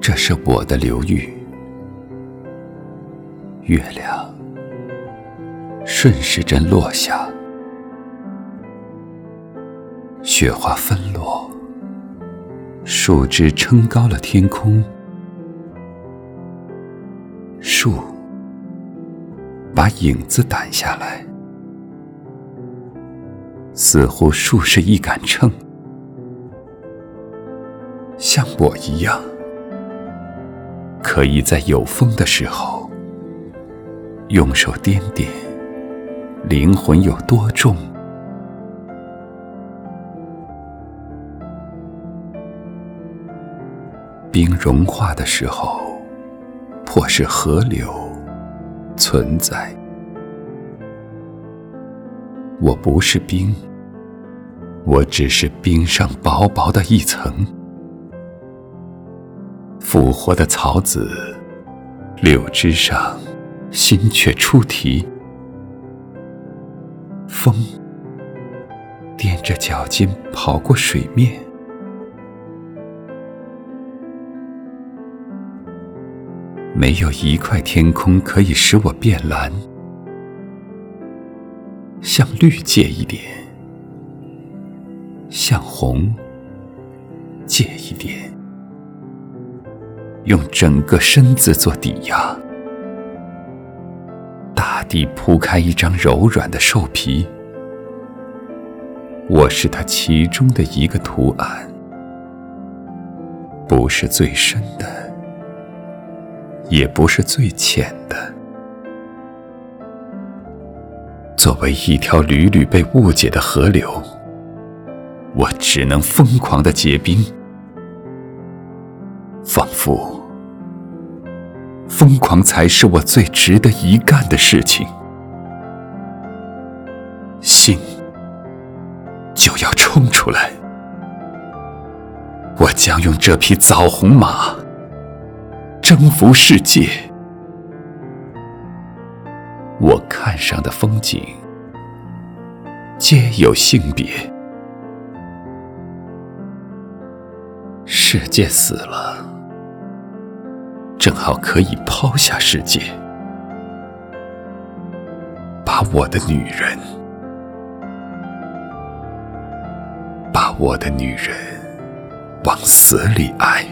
这是我的流域，月亮顺时针落下，雪花纷落，树枝撑高了天空，树把影子掸下来，似乎树是一杆秤，像我一样。可以在有风的时候，用手掂掂灵魂有多重。冰融化的时候，迫使河流存在。我不是冰，我只是冰上薄薄的一层。复活的草籽，柳枝上新雀出啼。风踮着脚尖跑过水面，没有一块天空可以使我变蓝。向绿借一点，向红借一点。用整个身子做抵押，大地铺开一张柔软的兽皮，我是它其中的一个图案，不是最深的，也不是最浅的。作为一条屡屡被误解的河流，我只能疯狂的结冰。仿佛，疯狂才是我最值得一干的事情。心就要冲出来，我将用这匹枣红马征服世界。我看上的风景皆有性别，世界死了。正好可以抛下世界，把我的女人，把我的女人往死里爱。